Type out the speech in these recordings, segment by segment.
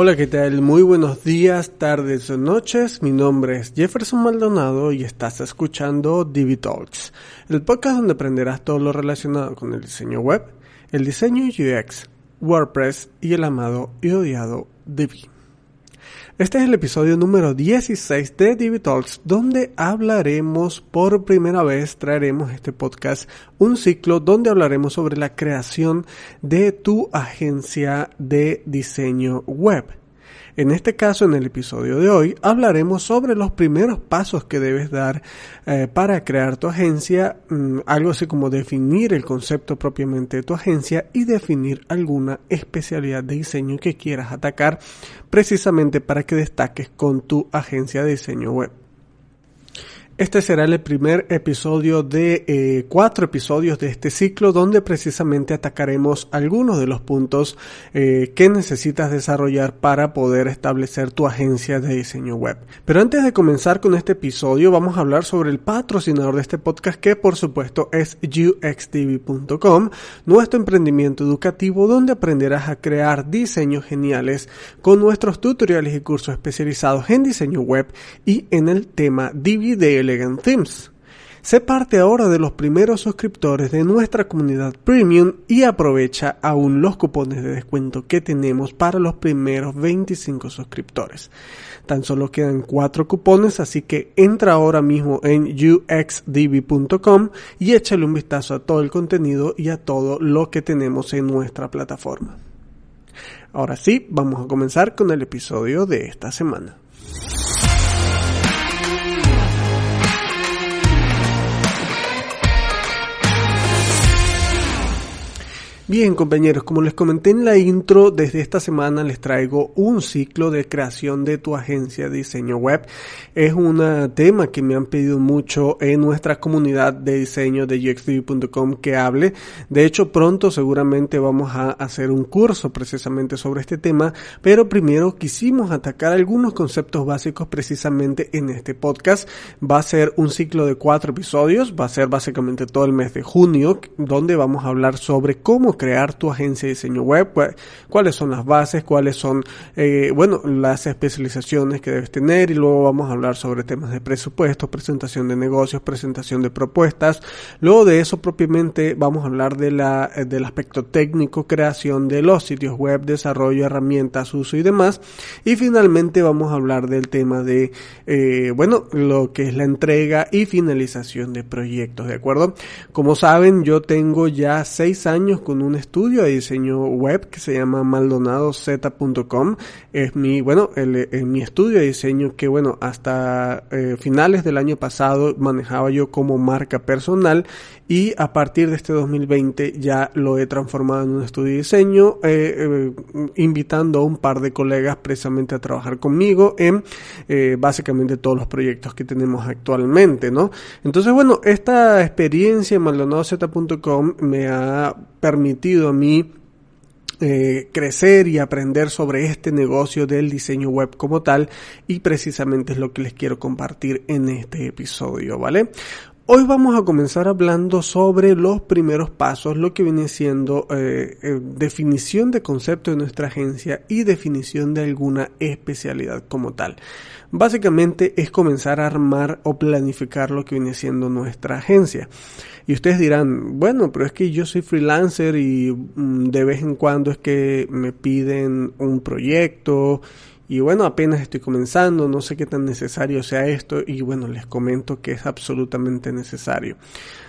Hola, ¿qué tal? Muy buenos días, tardes o noches. Mi nombre es Jefferson Maldonado y estás escuchando Divi Talks, el podcast donde aprenderás todo lo relacionado con el diseño web, el diseño UX, WordPress y el amado y odiado Divi. Este es el episodio número 16 de Talks, donde hablaremos por primera vez, traeremos este podcast, un ciclo donde hablaremos sobre la creación de tu agencia de diseño web. En este caso, en el episodio de hoy, hablaremos sobre los primeros pasos que debes dar eh, para crear tu agencia, mm, algo así como definir el concepto propiamente de tu agencia y definir alguna especialidad de diseño que quieras atacar precisamente para que destaques con tu agencia de diseño web. Este será el primer episodio de eh, cuatro episodios de este ciclo donde precisamente atacaremos algunos de los puntos eh, que necesitas desarrollar para poder establecer tu agencia de diseño web. Pero antes de comenzar con este episodio vamos a hablar sobre el patrocinador de este podcast que por supuesto es uxtv.com, nuestro emprendimiento educativo donde aprenderás a crear diseños geniales con nuestros tutoriales y cursos especializados en diseño web y en el tema DVD Elegant. Sé parte ahora de los primeros suscriptores de nuestra comunidad premium y aprovecha aún los cupones de descuento que tenemos para los primeros 25 suscriptores. Tan solo quedan 4 cupones, así que entra ahora mismo en uxdb.com y échale un vistazo a todo el contenido y a todo lo que tenemos en nuestra plataforma. Ahora sí, vamos a comenzar con el episodio de esta semana. Bien compañeros, como les comenté en la intro, desde esta semana les traigo un ciclo de creación de tu agencia de diseño web. Es un tema que me han pedido mucho en nuestra comunidad de diseño de UXDB.com que hable. De hecho, pronto seguramente vamos a hacer un curso precisamente sobre este tema, pero primero quisimos atacar algunos conceptos básicos precisamente en este podcast. Va a ser un ciclo de cuatro episodios, va a ser básicamente todo el mes de junio, donde vamos a hablar sobre cómo crear tu agencia de diseño web, cuáles son las bases, cuáles son, eh, bueno, las especializaciones que debes tener y luego vamos a hablar sobre temas de presupuesto, presentación de negocios, presentación de propuestas. Luego de eso propiamente vamos a hablar de la, eh, del aspecto técnico, creación de los sitios web, desarrollo, herramientas, uso y demás. Y finalmente vamos a hablar del tema de, eh, bueno, lo que es la entrega y finalización de proyectos, ¿de acuerdo? Como saben, yo tengo ya seis años con un un estudio de diseño web que se llama maldonadoz.com. Es mi, bueno, el, mi estudio de diseño que, bueno, hasta eh, finales del año pasado manejaba yo como marca personal y a partir de este 2020 ya lo he transformado en un estudio de diseño, eh, eh, invitando a un par de colegas precisamente a trabajar conmigo en básicamente todos los proyectos que tenemos actualmente, ¿no? Entonces, bueno, esta experiencia en maldonadoz.com me ha permitido a mí eh, crecer y aprender sobre este negocio del diseño web como tal y precisamente es lo que les quiero compartir en este episodio, ¿vale? Hoy vamos a comenzar hablando sobre los primeros pasos, lo que viene siendo eh, eh, definición de concepto de nuestra agencia y definición de alguna especialidad como tal. Básicamente es comenzar a armar o planificar lo que viene siendo nuestra agencia. Y ustedes dirán, bueno, pero es que yo soy freelancer y mm, de vez en cuando es que me piden un proyecto y bueno, apenas estoy comenzando, no sé qué tan necesario sea esto y bueno, les comento que es absolutamente necesario.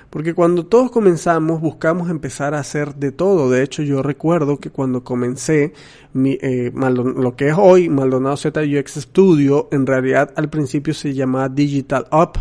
Porque cuando todos comenzamos buscamos empezar a hacer de todo. De hecho, yo recuerdo que cuando comencé eh, lo que es hoy Maldonado ZUX Studio, en realidad al principio se llamaba Digital Up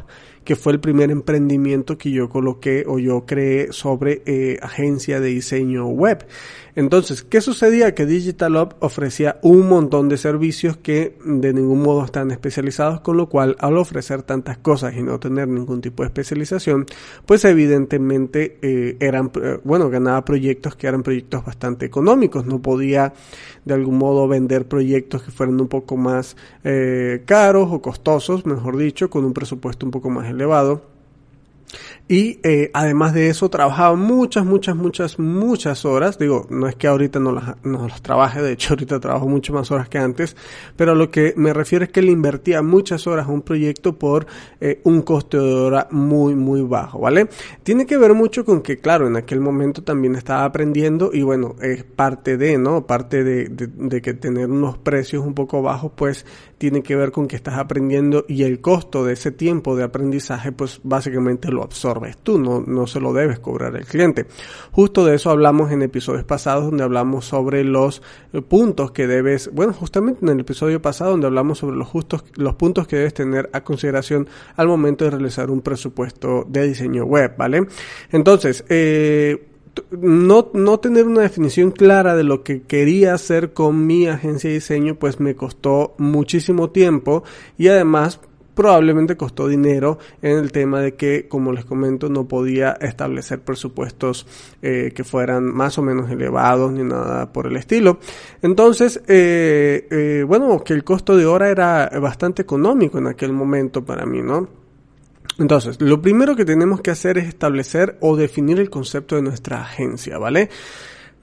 que fue el primer emprendimiento que yo coloqué o yo creé sobre eh, agencia de diseño web. Entonces, ¿qué sucedía? Que Digital Up ofrecía un montón de servicios que de ningún modo están especializados, con lo cual al ofrecer tantas cosas y no tener ningún tipo de especialización, pues evidentemente eh, eran, bueno, ganaba proyectos que eran proyectos bastante económicos, no podía de algún modo vender proyectos que fueran un poco más eh, caros o costosos, mejor dicho, con un presupuesto un poco más elevado Y eh, además de eso, trabajaba muchas, muchas, muchas, muchas horas. Digo, no es que ahorita no las, no las trabaje, de hecho ahorita trabajo mucho más horas que antes, pero lo que me refiero es que le invertía muchas horas a un proyecto por eh, un coste de hora muy, muy bajo, ¿vale? Tiene que ver mucho con que, claro, en aquel momento también estaba aprendiendo y bueno, es parte de, ¿no? Parte de, de, de que tener unos precios un poco bajos, pues tiene que ver con que estás aprendiendo y el costo de ese tiempo de aprendizaje, pues básicamente lo absorbes tú, no, no se lo debes cobrar el cliente. Justo de eso hablamos en episodios pasados donde hablamos sobre los eh, puntos que debes, bueno, justamente en el episodio pasado donde hablamos sobre los justos, los puntos que debes tener a consideración al momento de realizar un presupuesto de diseño web, ¿vale? Entonces, eh, no, no tener una definición clara de lo que quería hacer con mi agencia de diseño, pues me costó muchísimo tiempo y además probablemente costó dinero en el tema de que, como les comento, no podía establecer presupuestos eh, que fueran más o menos elevados ni nada por el estilo. Entonces, eh, eh, bueno, que el costo de hora era bastante económico en aquel momento para mí, ¿no? Entonces, lo primero que tenemos que hacer es establecer o definir el concepto de nuestra agencia, ¿vale?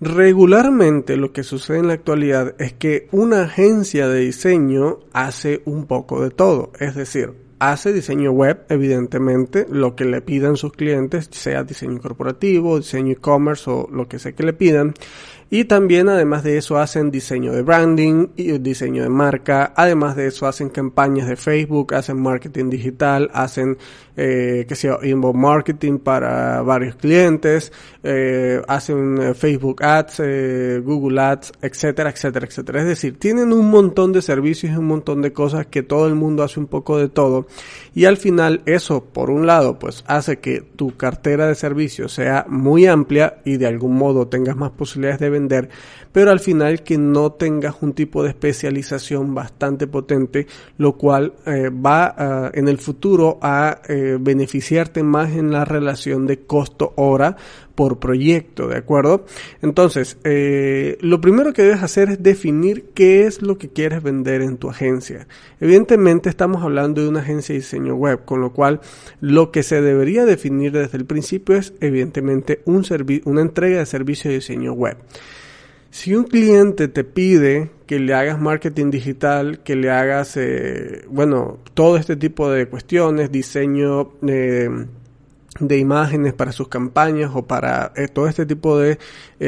Regularmente lo que sucede en la actualidad es que una agencia de diseño hace un poco de todo, es decir, hace diseño web, evidentemente, lo que le pidan sus clientes, sea diseño corporativo, diseño e-commerce o lo que sea que le pidan. Y también, además de eso, hacen diseño de branding y diseño de marca. Además de eso, hacen campañas de Facebook, hacen marketing digital, hacen, eh, que sea, inbound marketing para varios clientes, eh, hacen eh, Facebook Ads, Google Ads, etcétera, etcétera, etcétera. Es decir, tienen un montón de servicios y un montón de cosas que todo el mundo hace un poco de todo. Y al final, eso, por un lado, pues hace que tu cartera de servicios sea muy amplia y de algún modo tengas más posibilidades de vender, pero al final que no tengas un tipo de especialización bastante potente, lo cual eh, va en el futuro a eh, beneficiarte más en la relación de costo-hora por proyecto, ¿de acuerdo? Entonces, eh, lo primero que debes hacer es definir qué es lo que quieres vender en tu agencia. Evidentemente estamos hablando de una agencia de diseño web, con lo cual lo que se debería definir desde el principio es evidentemente un una entrega de servicio de diseño web. Si un cliente te pide que le hagas marketing digital, que le hagas, eh, bueno, todo este tipo de cuestiones, diseño eh, de imágenes para sus campañas o para eh, todo este tipo de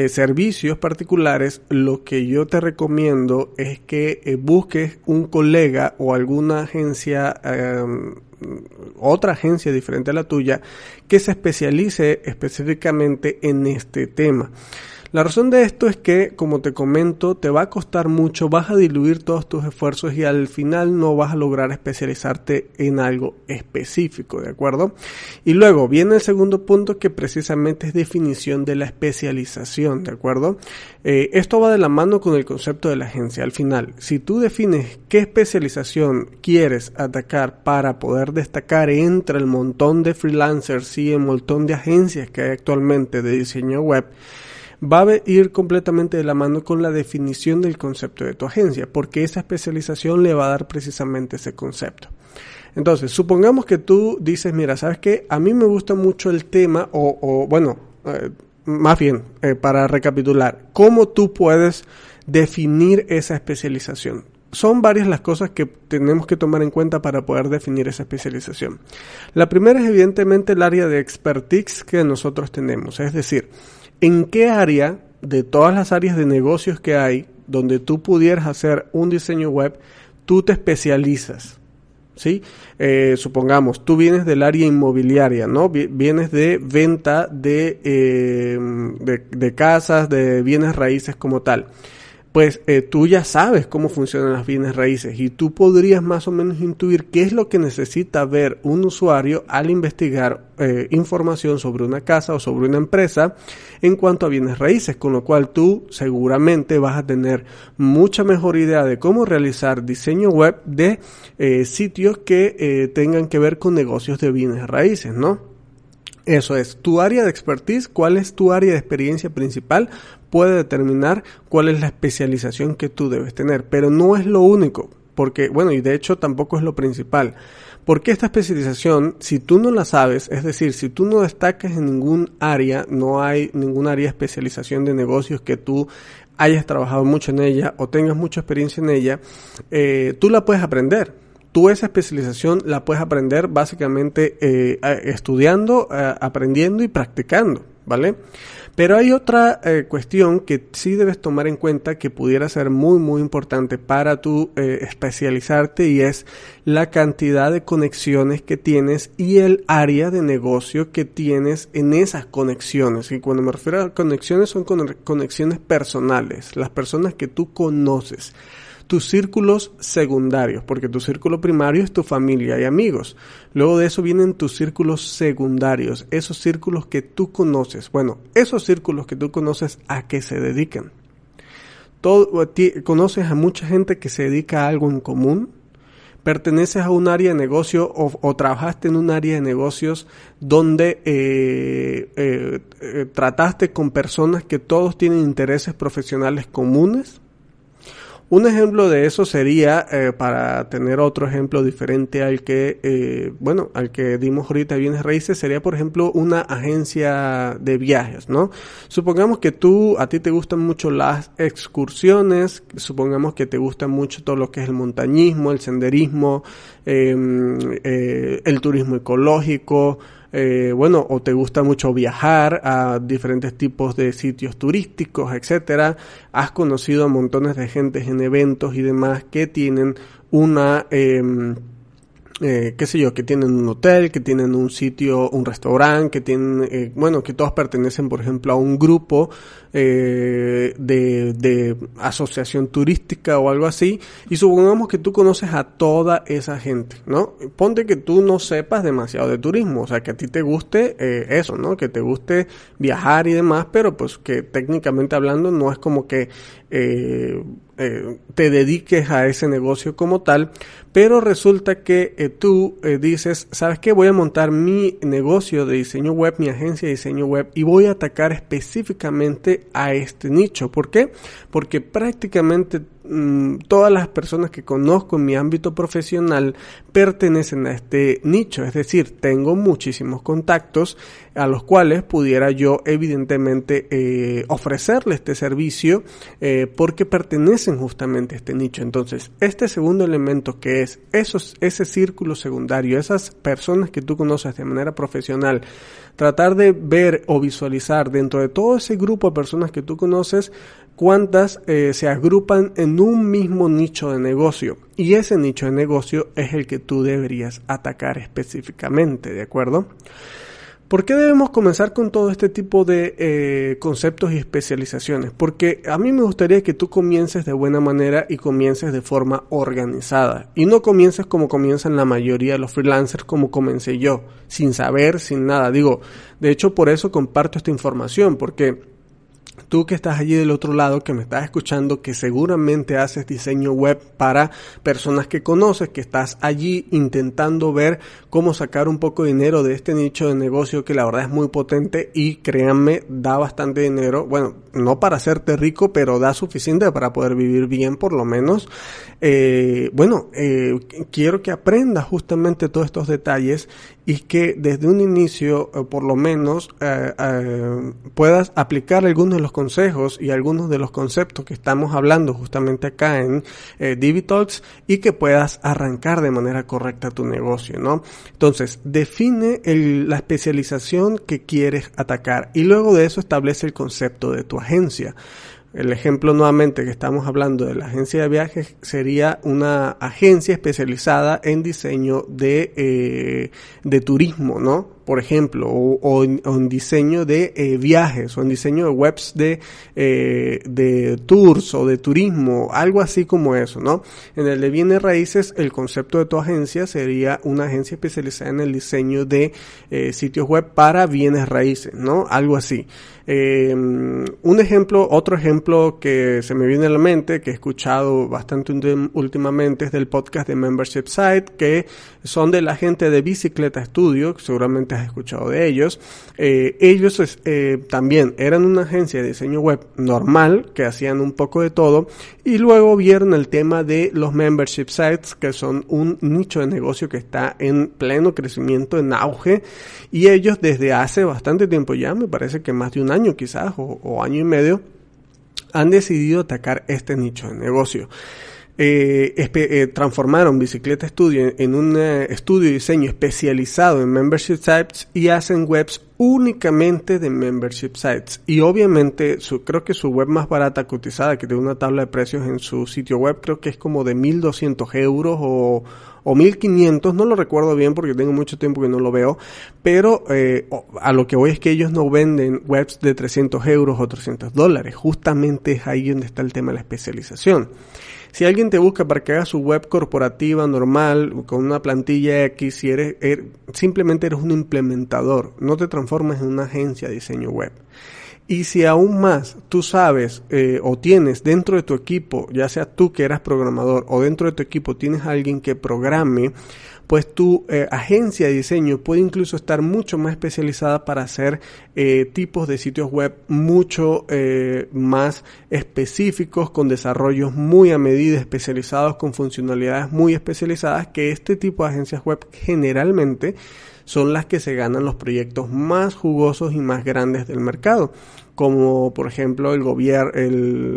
servicios particulares, lo que yo te recomiendo es que busques un colega o alguna agencia, em, otra agencia diferente a la tuya, que se especialice específicamente en este tema. La razón de esto es que, como te comento, te va a costar mucho, vas a diluir todos tus esfuerzos y al final no vas a lograr especializarte en algo específico, ¿de acuerdo? Y luego viene el segundo punto que precisamente es definición de la especialización, ¿de acuerdo? Eh, esto va de la mano con el concepto de la agencia. Al final, si tú defines qué especialización quieres atacar para poder destacar entre el montón de freelancers y el montón de agencias que hay actualmente de diseño web, va a ir completamente de la mano con la definición del concepto de tu agencia, porque esa especialización le va a dar precisamente ese concepto. Entonces, supongamos que tú dices, mira, ¿sabes qué? A mí me gusta mucho el tema, o, o bueno, eh, más bien, eh, para recapitular, ¿cómo tú puedes definir esa especialización? Son varias las cosas que tenemos que tomar en cuenta para poder definir esa especialización. La primera es evidentemente el área de expertise que nosotros tenemos, es decir, ¿En qué área de todas las áreas de negocios que hay donde tú pudieras hacer un diseño web, tú te especializas? ¿Sí? Eh, supongamos, tú vienes del área inmobiliaria, ¿no? Vienes de venta de, eh, de, de casas, de bienes raíces como tal pues eh, tú ya sabes cómo funcionan las bienes raíces y tú podrías más o menos intuir qué es lo que necesita ver un usuario al investigar eh, información sobre una casa o sobre una empresa en cuanto a bienes raíces, con lo cual tú seguramente vas a tener mucha mejor idea de cómo realizar diseño web de eh, sitios que tengan que ver con negocios de bienes raíces, ¿no? Eso es, tu área de expertise, cuál es tu área de experiencia principal, puede determinar cuál es la especialización que tú debes tener, pero no es lo único. porque, bueno, y de hecho tampoco es lo principal. Porque esta especialización, si tú no la sabes, es decir, si tú no destacas en ningún área, no hay ningún área de especialización de negocios que tú hayas trabajado mucho en ella o tengas mucha experiencia en ella, eh, tú la puedes aprender. Tú esa especialización la puedes aprender básicamente eh, estudiando, aprendiendo y practicando, ¿vale? Pero hay otra eh, cuestión que sí debes tomar en cuenta que pudiera ser muy muy importante para tu eh, especializarte y es la cantidad de conexiones que tienes y el área de negocio que tienes en esas conexiones. Y cuando me refiero a conexiones son conexiones personales, las personas que tú conoces tus círculos secundarios, porque tu círculo primario es tu familia y amigos. Luego de eso vienen tus círculos secundarios, esos círculos que tú conoces. Bueno, esos círculos que tú conoces, ¿a qué se dedican? Todo, ¿Conoces a mucha gente que se dedica a algo en común? perteneces a un área de negocio o, trabajaste en un área de negocios donde eh, eh, eh, trataste con personas que todos tienen intereses profesionales comunes. Un ejemplo de eso sería, eh, para tener otro ejemplo diferente al que, eh, bueno, al que dimos ahorita bienes raíces, sería, por ejemplo, una agencia de viajes, ¿no? Supongamos que tú, a ti te gustan mucho las excursiones, supongamos que te gusta mucho todo lo que es el montañismo, el senderismo, em, eh, el turismo ecológico, eh, bueno, o te gusta mucho viajar a diferentes tipos de sitios turísticos, etcétera, has conocido a montones de gente en eventos y demás que tienen una eh, eh, qué sé yo, que tienen un hotel, que tienen un sitio, un restaurante, que tienen, eh, bueno, que todos pertenecen, por ejemplo, a un grupo eh, de, de asociación turística o algo así, y supongamos que tú conoces a toda esa gente, ¿no? Ponte que tú no sepas demasiado de turismo, o sea, que a ti te guste eh, eso, ¿no? Que te guste viajar y demás, pero pues que técnicamente hablando no es como que eh, eh, te dediques a ese negocio como tal, pero resulta que eh, tú dices, ¿sabes qué? Voy a montar mi negocio de diseño web, mi agencia de diseño web y voy a atacar específicamente a este nicho. ¿Por qué? Porque prácticamente Mm, todas las personas que conozco en mi ámbito profesional pertenecen a este nicho, es decir, tengo muchísimos contactos a los cuales pudiera yo evidentemente eh, ofrecerle este servicio eh, porque pertenecen justamente a este nicho. Entonces, este segundo elemento que es esos, ese círculo secundario, esas personas que tú conoces de manera profesional, tratar de ver o visualizar dentro de todo ese grupo de personas que tú conoces, cuántas eh, se agrupan en un mismo nicho de negocio. Y ese nicho de negocio es el que tú deberías atacar específicamente, ¿de acuerdo? ¿Por qué debemos comenzar con todo este tipo de eh, conceptos y especializaciones? Porque a mí me gustaría que tú comiences de buena manera y comiences de forma organizada. Y no comiences como comienzan la mayoría de los freelancers, como comencé yo, sin saber, sin nada. Digo, de hecho por eso comparto esta información, porque tú que estás allí del otro lado, que me estás escuchando, que seguramente haces diseño web para personas que conoces, que estás allí intentando ver cómo sacar un poco de dinero de este nicho de negocio que la verdad es muy potente y créanme, da bastante dinero. Bueno, no para hacerte rico, pero da suficiente para poder vivir bien por lo menos. Eh, bueno, eh, quiero que aprendas justamente todos estos detalles y que desde un inicio, eh, por lo menos, puedas aplicar algunos de los consejos y algunos de los conceptos que estamos hablando justamente acá en eh, DiviTalks y que puedas arrancar de manera correcta tu negocio, ¿no? Entonces, define la especialización que quieres atacar y luego de eso establece el concepto de tu agencia. El ejemplo nuevamente que estamos hablando de la agencia de viajes sería una agencia especializada en diseño de, eh, de turismo, ¿no? Por ejemplo, o, en, diseño de eh, viajes, o en diseño de webs de, eh, de tours o de turismo, algo así como eso, ¿no? En el de bienes raíces, el concepto de tu agencia sería una agencia especializada en el diseño de eh, sitios web para bienes raíces, ¿no? Algo así. Em, un ejemplo, otro ejemplo que se me viene a la mente, que he escuchado bastante últimamente, es del podcast de Membership Site, que son de la gente de Bicicleta Studio, seguramente escuchado de ellos. Eh, ellos eh, también eran una agencia de diseño web normal, que hacían un poco de todo, y luego vieron el tema de los membership sites, que son un nicho de negocio que está en pleno crecimiento, en auge, y ellos desde hace bastante tiempo ya, me parece que más de un año quizás, o año y medio, han decidido atacar este nicho de negocio. Eh, eh, transformaron Bicicleta Studio en, un eh, estudio de diseño especializado en membership sites y hacen webs únicamente de membership sites. Y obviamente su, creo que su web más barata cotizada, que tiene una tabla de precios en su sitio web, creo que es como de 1200 euros o, o 1500, no lo recuerdo bien porque tengo mucho tiempo que no lo veo, pero eh, a lo que voy es que ellos no venden webs de 300 euros o 300 dólares, justamente es ahí donde está el tema de la especialización. Si alguien te busca para que hagas su web corporativa normal, con una plantilla X, si eres, er, simplemente eres un implementador, no te transformes en una agencia de diseño web. Y si aún más tú sabes eh, o tienes dentro de tu equipo, ya sea tú que eras programador o dentro de tu equipo tienes alguien que programe, pues tu eh, agencia de diseño puede incluso estar mucho más especializada para hacer eh, tipos de sitios web mucho eh, más específicos, con desarrollos muy a medida, especializados, con funcionalidades muy especializadas, que este tipo de agencias web generalmente son las que se ganan los proyectos más jugosos y más grandes del mercado como por ejemplo el gobierno,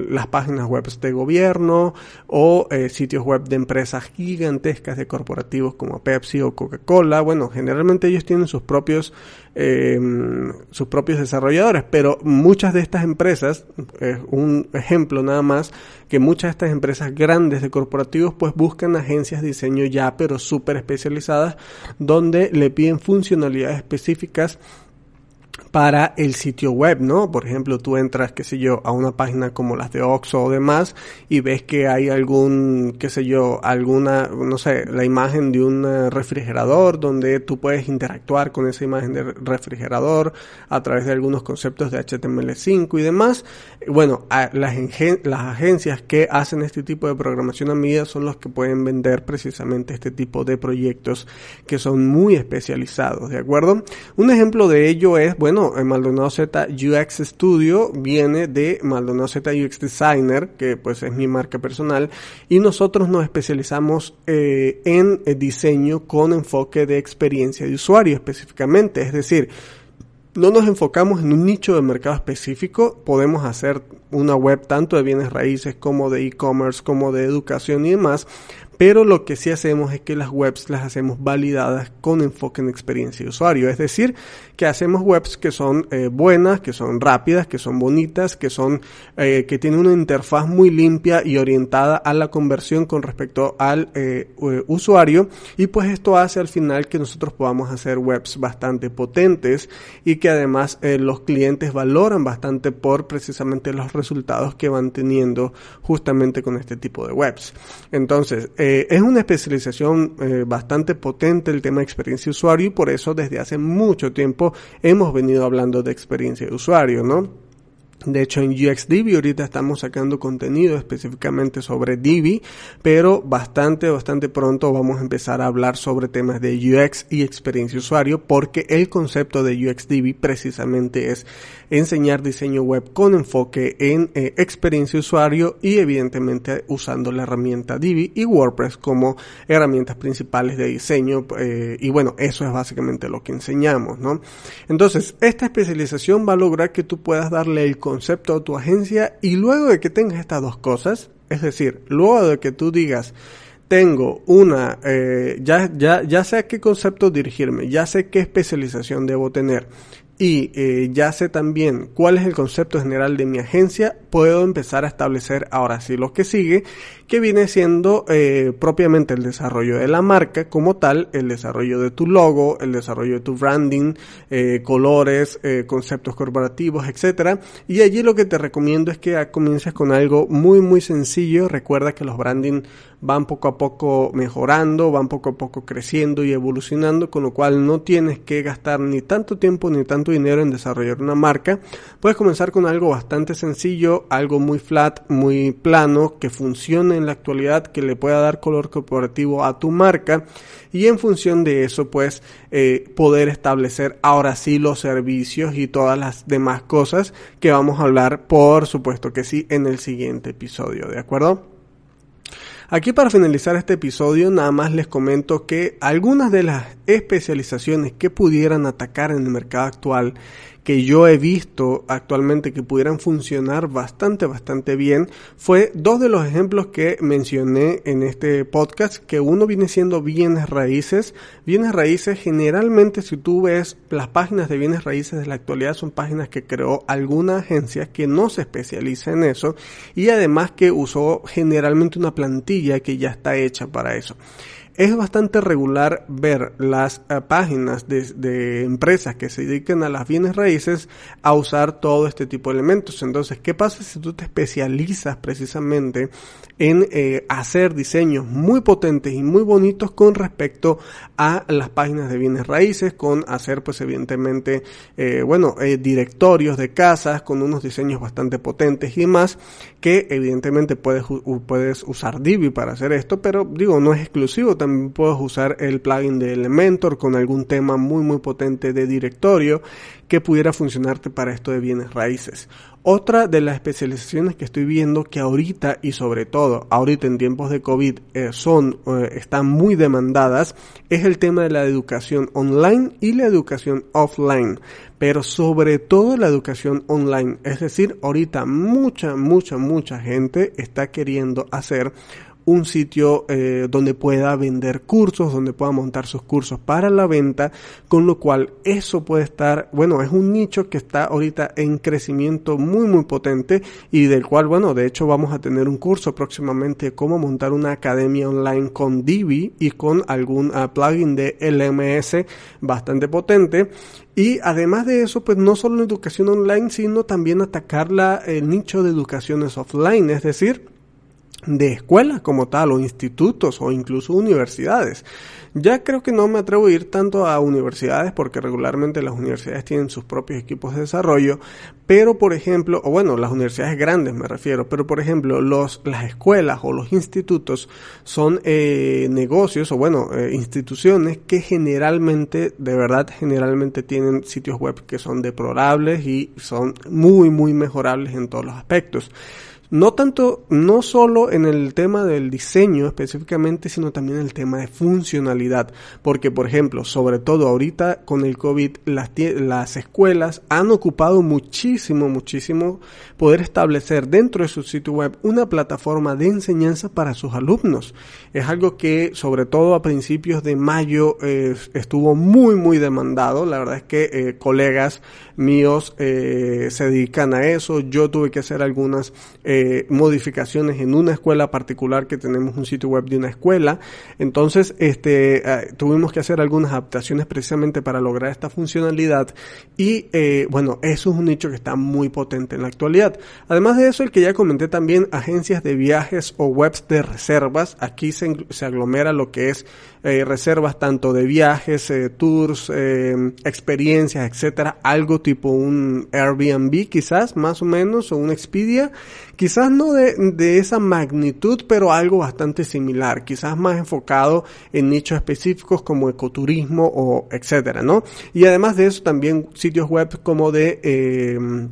las páginas web de gobierno o eh, sitios web de empresas gigantescas de corporativos como Pepsi o Coca-Cola. Bueno, generalmente ellos tienen sus propios em, sus propios desarrolladores, pero muchas de estas empresas, es un ejemplo nada más, que muchas de estas empresas grandes de corporativos pues buscan agencias de diseño ya pero súper especializadas donde le piden funcionalidades específicas para el sitio web, ¿no? Por ejemplo, tú entras, qué sé yo, a una página como las de Oxxo o demás y ves que hay algún, qué sé yo, alguna, no sé, la imagen de un refrigerador donde tú puedes interactuar con esa imagen de refrigerador a través de algunos conceptos de HTML5 y demás. Bueno, las, las agencias que hacen este tipo de programación a medida son los que pueden vender precisamente este tipo de proyectos que son muy especializados, ¿de acuerdo? Un ejemplo de ello es, bueno, Maldonado Z UX Studio viene de Maldonado Z UX Designer, que pues es mi marca personal, y nosotros nos especializamos eh, en eh, diseño con enfoque de experiencia de usuario específicamente, es decir, no nos enfocamos en un nicho de mercado específico, podemos hacer una web tanto de bienes raíces como de e-commerce, como de educación y demás, pero lo que sí hacemos es que las webs las hacemos validadas con enfoque en experiencia de usuario, es decir, que hacemos webs que son eh, buenas, que son rápidas, que son bonitas, que son eh, que tienen una interfaz muy limpia y orientada a la conversión con respecto al eh, usuario y pues esto hace al final que nosotros podamos hacer webs bastante potentes y que además los clientes valoran bastante por precisamente los resultados que van teniendo justamente con este tipo de webs. Entonces, eh, es una especialización eh, bastante potente el tema de experiencia de usuario y por eso desde hace mucho tiempo hemos venido hablando de experiencia de usuario, ¿no? De hecho, en UXDB ahorita estamos sacando contenido específicamente sobre Divi, pero bastante, bastante pronto vamos a empezar a hablar sobre temas de UX y experiencia usuario, porque el concepto de UXDB precisamente es enseñar diseño web con enfoque en eh, experiencia usuario y evidentemente usando la herramienta Divi y WordPress como herramientas principales de diseño. Eh, y bueno, eso es básicamente lo que enseñamos, ¿no? Entonces, esta especialización va a lograr que tú puedas darle el a tu agencia y luego de que tengas estas dos cosas, es decir, luego de que tú digas, tengo una, eh, ya, ya, ya sé a qué concepto dirigirme, ya sé qué especialización debo tener y eh, ya sé también cuál es el concepto general de mi agencia, puedo empezar a establecer ahora sí lo que sigue, que viene siendo eh, propiamente el desarrollo de la marca como tal, el desarrollo de tu logo, el desarrollo de tu branding, eh, colores, eh, conceptos corporativos, etcétera. Y allí lo que te recomiendo es que comiences con algo muy muy sencillo. Recuerda que los branding van poco a poco mejorando, van poco a poco creciendo y evolucionando, con lo cual no tienes que gastar ni tanto tiempo ni tanto dinero en desarrollar una marca. Puedes comenzar con algo bastante sencillo, algo muy flat, muy plano, que funcione en la actualidad, que le pueda dar color corporativo a tu marca y en función de eso pues eh, poder establecer ahora sí los servicios y todas las demás cosas que vamos a hablar por supuesto que sí en el siguiente episodio, ¿de acuerdo? Aquí para finalizar este episodio nada más les comento que algunas de las especializaciones que pudieran atacar en el mercado actual que yo he visto actualmente que pudieran funcionar bastante, bastante bien, fue dos de los ejemplos que mencioné en este podcast, que uno viene siendo bienes raíces. Bienes raíces generalmente si tú ves las páginas de bienes raíces de la actualidad son páginas que creó alguna agencia que no se especializa en eso y además que usó generalmente una plantilla que ya está hecha para eso es bastante regular ver las eh, páginas de, empresas que se dedican a las bienes raíces a usar todo este tipo de elementos. Entonces, ¿qué pasa si tú te especializas precisamente en eh, hacer diseños muy potentes y muy bonitos con respecto a las páginas de bienes raíces, con hacer pues evidentemente, eh, bueno, directorios de casas con unos diseños bastante potentes y más, que evidentemente puedes, puedes usar Divi para hacer esto, pero digo, no es exclusivo también puedes usar el plugin de Elementor con algún tema muy muy potente de directorio que pudiera funcionarte para esto de bienes raíces. Otra de las especializaciones que estoy viendo que ahorita y sobre todo ahorita en tiempos de COVID eh, son eh, están muy demandadas es el tema de la educación online y la educación offline, pero sobre todo la educación online, es decir, ahorita mucha mucha mucha gente está queriendo hacer un sitio eh, donde pueda vender cursos, donde pueda montar sus cursos para la venta, con lo cual eso puede estar, bueno, es un nicho que está ahorita en crecimiento muy muy potente y del cual, bueno, de hecho vamos a tener un curso próximamente de cómo montar una academia online con Divi y con algún ah, plugin de LMS bastante potente. Y además de eso, pues no solo en educación online, sino también atacar la, el nicho de educaciones offline, es decir, de escuelas como tal o institutos o incluso universidades. Ya creo que no me atrevo a ir tanto a universidades porque regularmente las universidades tienen sus propios equipos de desarrollo, pero por ejemplo, o bueno, las universidades grandes me refiero, pero por ejemplo, los, las escuelas o los institutos son eh, negocios o bueno, eh, instituciones que generalmente, de verdad, generalmente tienen sitios web que son deplorables y son muy, muy mejorables en todos los aspectos. No tanto, no solo en el tema del diseño específicamente, sino también en el tema de funcionalidad. Porque, por ejemplo, sobre todo ahorita con el COVID, las, las escuelas han ocupado muchísimo, muchísimo poder establecer dentro de su sitio web una plataforma de enseñanza para sus alumnos. Es algo que, sobre todo a principios de mayo, estuvo muy, muy demandado. La verdad es que eh, colegas míos eh, se dedican a eso. Yo tuve que hacer algunas eh, modificaciones en una escuela particular que tenemos un sitio web de una escuela. Entonces, este, eh, tuvimos que hacer algunas adaptaciones precisamente para lograr esta funcionalidad. Y eh, bueno, eso es un nicho que está muy potente en la actualidad. Además de eso, el que ya comenté también, agencias de viajes o webs de reservas. Aquí se, se aglomera lo que es eh, reservas tanto de viajes, eh, tours, eh, experiencias, etcétera, algo tipo un Airbnb quizás, más o menos, o un Expedia, quizás no de, de esa magnitud, pero algo bastante similar, quizás más enfocado en nichos específicos como ecoturismo o etcétera, ¿no? Y además de eso también sitios web como de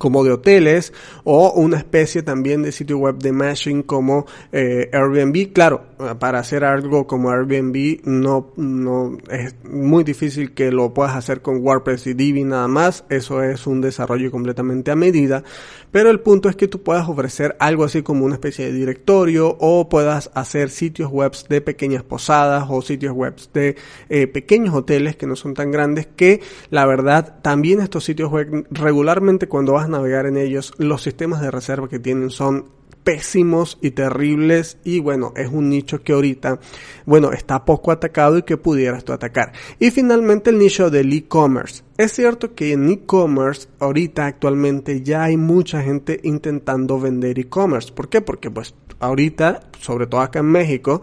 como de hoteles o una especie también de sitio web de mashing como eh, Airbnb. Claro, para hacer algo como Airbnb no, no es muy difícil que lo puedas hacer con WordPress y Divi nada más. Eso es un desarrollo completamente a medida. Pero el punto es que tú puedas ofrecer algo así como una especie de directorio o puedas hacer sitios web de pequeñas posadas o sitios web de eh, pequeños hoteles que no son tan grandes que la verdad también estos sitios web regularmente cuando vas navegar en ellos, los sistemas de reserva que tienen son pésimos y terribles y bueno, es un nicho que ahorita, bueno, está poco atacado y que pudieras tú atacar. Y finalmente el nicho del e-commerce. Es cierto que en e-commerce ahorita actualmente ya hay mucha gente intentando vender e-commerce. ¿Por qué? Porque pues ahorita, sobre todo acá en México,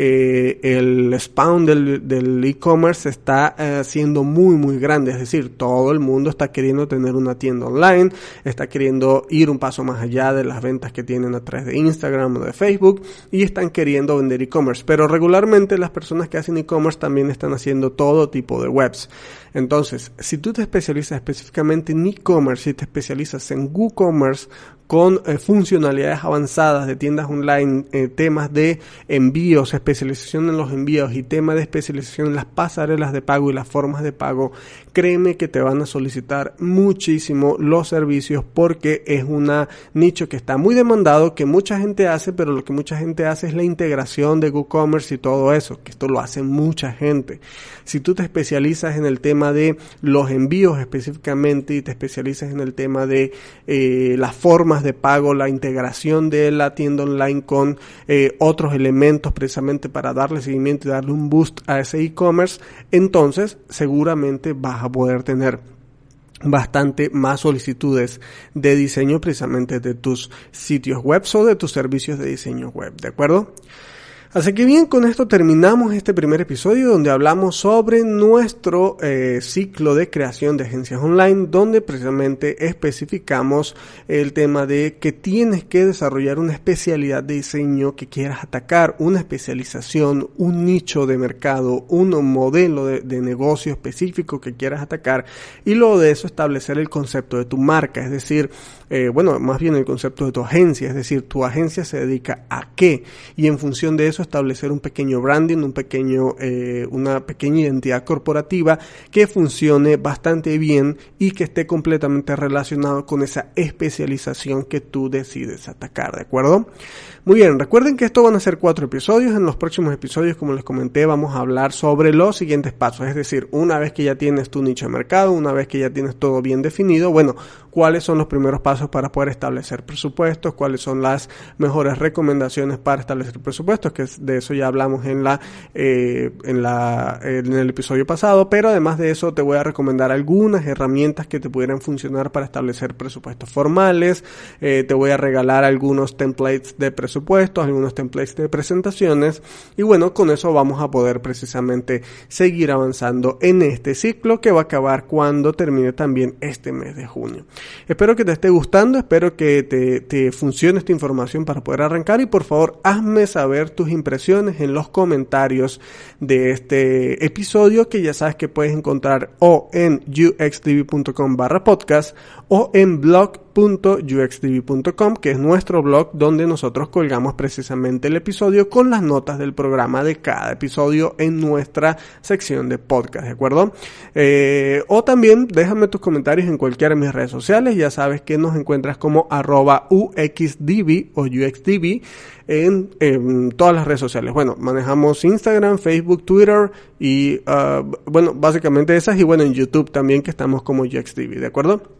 eh, el spawn del e-commerce está eh, siendo muy muy grande, es decir, todo el mundo está queriendo tener una tienda online, está queriendo ir un paso más allá de las ventas que tienen a través de Instagram o de Facebook y están queriendo vender e-commerce, pero regularmente las personas que hacen e-commerce también están haciendo todo tipo de webs. Entonces, si tú te especializas específicamente en e-commerce, y te especializas en WooCommerce con eh, funcionalidades avanzadas de tiendas online, temas de envíos, especialización en los envíos y temas de especialización en las pasarelas de pago y las formas de pago, créeme que te van a solicitar muchísimo los servicios porque es un nicho que está muy demandado, que mucha gente hace, pero lo que mucha gente hace es la integración de WooCommerce y todo eso, que esto lo hace mucha gente. Si tú te especializas en el tema de los envíos específicamente y te especializas en el tema de eh, las formas de pago, la integración de la tienda online con eh, otros elementos precisamente para darle seguimiento y darle un boost a ese e-commerce, entonces seguramente vas a poder tener bastante más solicitudes de diseño precisamente de tus sitios web o de tus servicios de diseño web, ¿de acuerdo? Así que bien, con esto terminamos este primer episodio donde hablamos sobre nuestro eh, ciclo de creación de agencias online, donde precisamente especificamos el tema de que tienes que desarrollar una especialidad de diseño que quieras atacar, una especialización, un nicho de mercado, un modelo de, de negocio específico que quieras atacar y luego de eso establecer el concepto de tu marca, es decir, eh, bueno, más bien el concepto de tu agencia, es decir, tu agencia se dedica a qué y en función de eso establecer un pequeño branding, un pequeño, eh, una pequeña identidad corporativa que funcione bastante bien y que esté completamente relacionado con esa especialización que tú decides atacar, ¿de acuerdo? Muy bien, recuerden que esto van a ser cuatro episodios. En los próximos episodios, como les comenté, vamos a hablar sobre los siguientes pasos. Es decir, una vez que ya tienes tu nicho de mercado, una vez que ya tienes todo bien definido, bueno, cuáles son los primeros pasos para poder establecer presupuestos, cuáles son las mejores recomendaciones para establecer presupuestos, que de eso ya hablamos en la, eh, en la, en el episodio pasado, pero además de eso te voy a recomendar algunas herramientas que te pudieran funcionar para establecer presupuestos formales, eh, te voy a regalar algunos templates de presupuestos, algunos templates de presentaciones y bueno, con eso vamos a poder precisamente seguir avanzando en este ciclo que va a acabar cuando termine también este mes de junio. Espero que te esté gustando, espero que te, funcione esta información para poder arrancar y por favor hazme saber tus impresiones en los comentarios de este episodio que ya sabes que puedes encontrar o en uxtv.com barra podcast o en blog.uxtv.com que es nuestro blog donde nosotros colgamos precisamente el episodio con las notas del programa de cada episodio en nuestra sección de podcast, ¿de acuerdo? Eh, o también déjame tus comentarios en cualquiera de mis redes sociales, ya sabes que nos encuentras como arroba uxdv o uxdv en, todas las redes sociales. Bueno, manejamos Instagram, Facebook, Twitter y, uh, bueno, básicamente esas y bueno, en YouTube también que estamos como uxdv, ¿de acuerdo?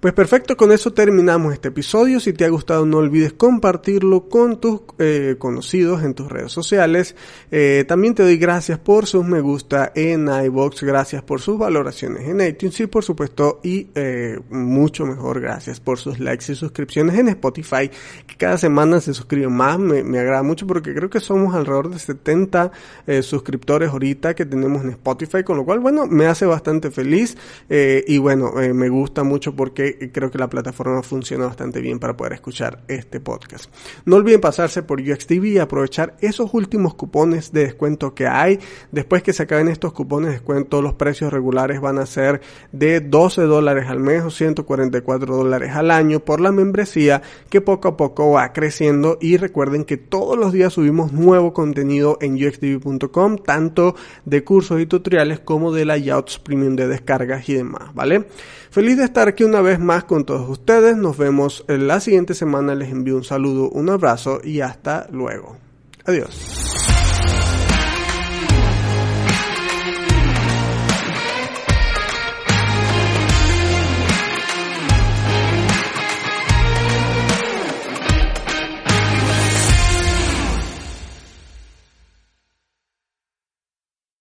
Pues perfecto, con eso terminamos este episodio. Si te ha gustado no olvides compartirlo con tus eh, conocidos en tus redes sociales. Eh, también te doy gracias por sus me gusta en iBox, gracias por sus valoraciones en iTunes y por supuesto y eh, mucho mejor gracias por sus likes y suscripciones en Spotify que cada semana se suscriben más. Me, me agrada mucho porque creo que somos alrededor de 70 suscriptores ahorita que tenemos en Spotify, con lo cual bueno me hace bastante feliz y bueno me gusta mucho porque creo que la plataforma funciona bastante bien para poder escuchar este podcast. No olviden pasarse por UXTV y aprovechar esos últimos cupones de descuento que hay. Después que se acaben estos cupones de descuento, los precios regulares van a ser de 12 dólares al mes o 144 dólares al año por la membresía que poco a poco va creciendo y recuerden que todos los días subimos nuevo contenido en uxtv.com, tanto de cursos y tutoriales como de layouts premium de descargas y demás, ¿vale? Feliz de estar aquí una vez más con todos ustedes. Nos vemos en la siguiente semana. Les envío un saludo, un abrazo y hasta luego. Adiós.